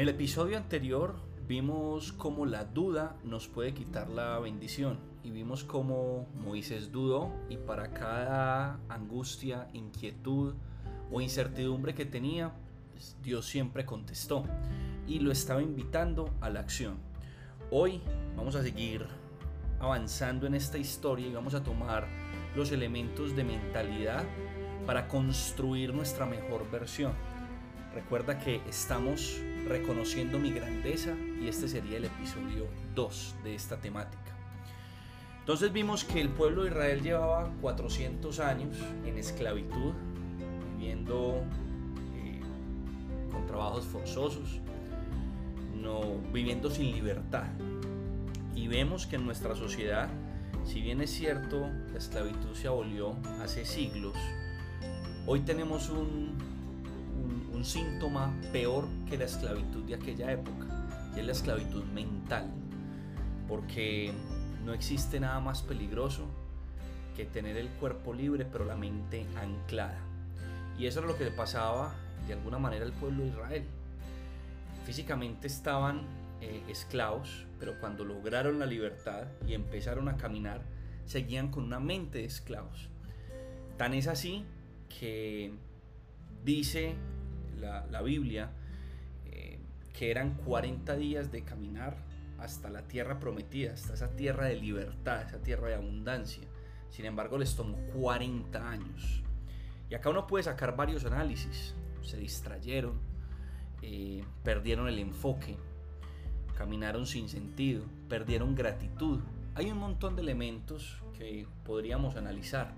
En el episodio anterior vimos cómo la duda nos puede quitar la bendición y vimos cómo Moisés dudó y para cada angustia, inquietud o incertidumbre que tenía, pues, Dios siempre contestó y lo estaba invitando a la acción. Hoy vamos a seguir avanzando en esta historia y vamos a tomar los elementos de mentalidad para construir nuestra mejor versión. Recuerda que estamos reconociendo mi grandeza y este sería el episodio 2 de esta temática. Entonces vimos que el pueblo de Israel llevaba 400 años en esclavitud, viviendo eh, con trabajos forzosos, no, viviendo sin libertad. Y vemos que en nuestra sociedad, si bien es cierto, la esclavitud se abolió hace siglos, hoy tenemos un, un síntoma peor que la esclavitud de aquella época, y es la esclavitud mental, porque no existe nada más peligroso que tener el cuerpo libre pero la mente anclada. Y eso era lo que le pasaba de alguna manera al pueblo de Israel. Físicamente estaban eh, esclavos, pero cuando lograron la libertad y empezaron a caminar, seguían con una mente de esclavos. Tan es así que dice la, Biblia eh, que eran 40 días de caminar hasta la tierra prometida, hasta esa tierra de libertad, esa tierra de abundancia. Sin embargo, les tomó 40 años. Y acá uno puede sacar varios análisis. Se distrayeron, eh, perdieron el enfoque, caminaron sin sentido, perdieron gratitud. Hay un montón de elementos que podríamos analizar,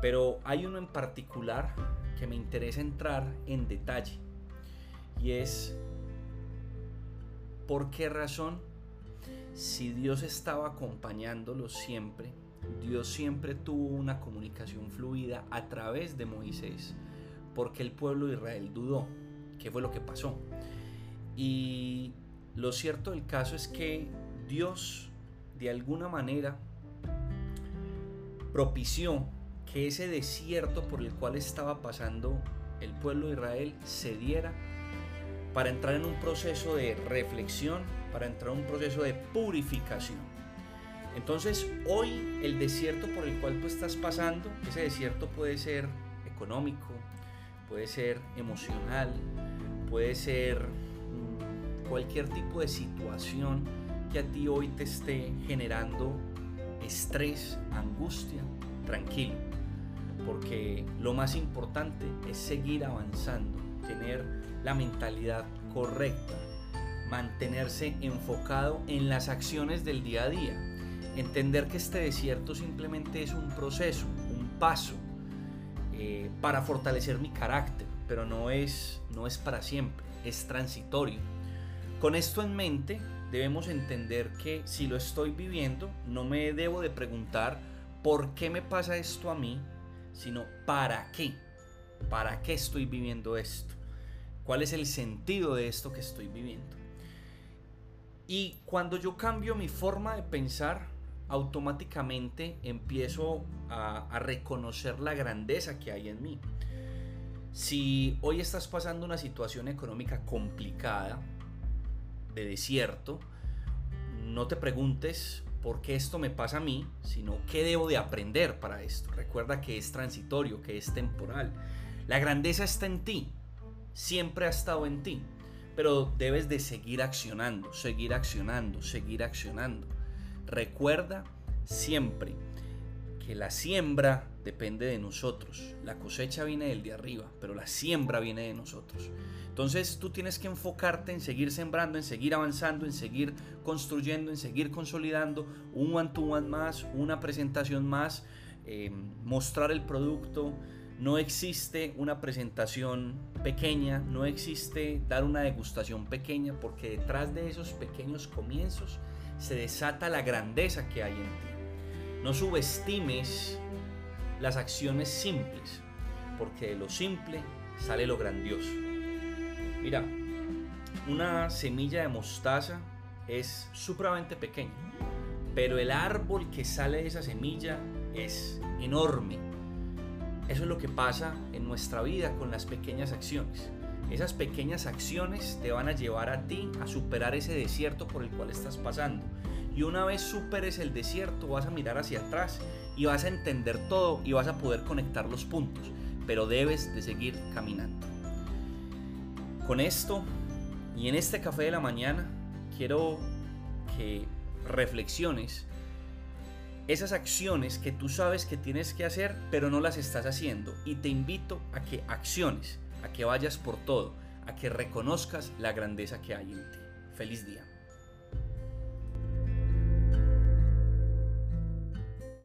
pero hay uno en particular que me interesa entrar en detalle y es por qué razón si Dios estaba acompañándolos siempre, Dios siempre tuvo una comunicación fluida a través de Moisés, porque el pueblo de Israel dudó. ¿Qué fue lo que pasó? Y lo cierto del caso es que Dios de alguna manera propició que ese desierto por el cual estaba pasando el pueblo de Israel se diera para entrar en un proceso de reflexión, para entrar en un proceso de purificación. Entonces hoy el desierto por el cual tú estás pasando, ese desierto puede ser económico, puede ser emocional, puede ser mm, cualquier tipo de situación que a ti hoy te esté generando estrés, angustia, tranquilo porque lo más importante es seguir avanzando, tener la mentalidad correcta, mantenerse enfocado en las acciones del día a día, entender que este desierto simplemente es un proceso, un paso eh, para fortalecer mi carácter, pero no es, no es para siempre, es transitorio. Con esto en mente, debemos entender que si lo estoy viviendo, no me debo de preguntar por qué me pasa esto a mí, sino para qué. ¿Para qué estoy viviendo esto? ¿Cuál es el sentido de esto que estoy viviendo? Y cuando yo cambio mi forma de pensar, automáticamente empiezo a, a, reconocer la grandeza que hay en mí. Si hoy estás pasando una situación económica complicada, de desierto, no te preguntes por qué esto me pasa a mí, sino qué debo de aprender para esto. Recuerda que es transitorio, que es temporal. La grandeza está en ti, siempre ha estado en ti, pero debes de seguir accionando, seguir accionando, seguir accionando. Recuerda siempre que la siembra depende de nosotros. La cosecha viene del de arriba, pero la siembra viene de nosotros. Entonces tú tienes que enfocarte en seguir sembrando, en seguir avanzando, en seguir construyendo, en seguir consolidando un one-to-one más, una presentación más, eh, mostrar el producto. No existe una presentación pequeña, no existe dar una degustación pequeña, porque detrás de esos pequeños comienzos se desata la grandeza que hay en ti. No subestimes las acciones simples, porque de lo simple sale lo grandioso. Mira, una semilla de mostaza es supremamente pequeña, pero el árbol que sale de esa semilla es enorme. Eso es lo que pasa en nuestra vida con las pequeñas acciones. Esas pequeñas acciones te van a llevar a ti a superar ese desierto por el cual estás pasando. Y una vez superes el desierto vas a mirar hacia atrás y vas a entender todo y vas a poder conectar los puntos. Pero debes de seguir caminando. Con esto y en este café de la mañana quiero que reflexiones esas acciones que tú sabes que tienes que hacer, pero no las estás haciendo. Y te invito a que acciones, a que vayas por todo, a que reconozcas la grandeza que hay en ti. Feliz día.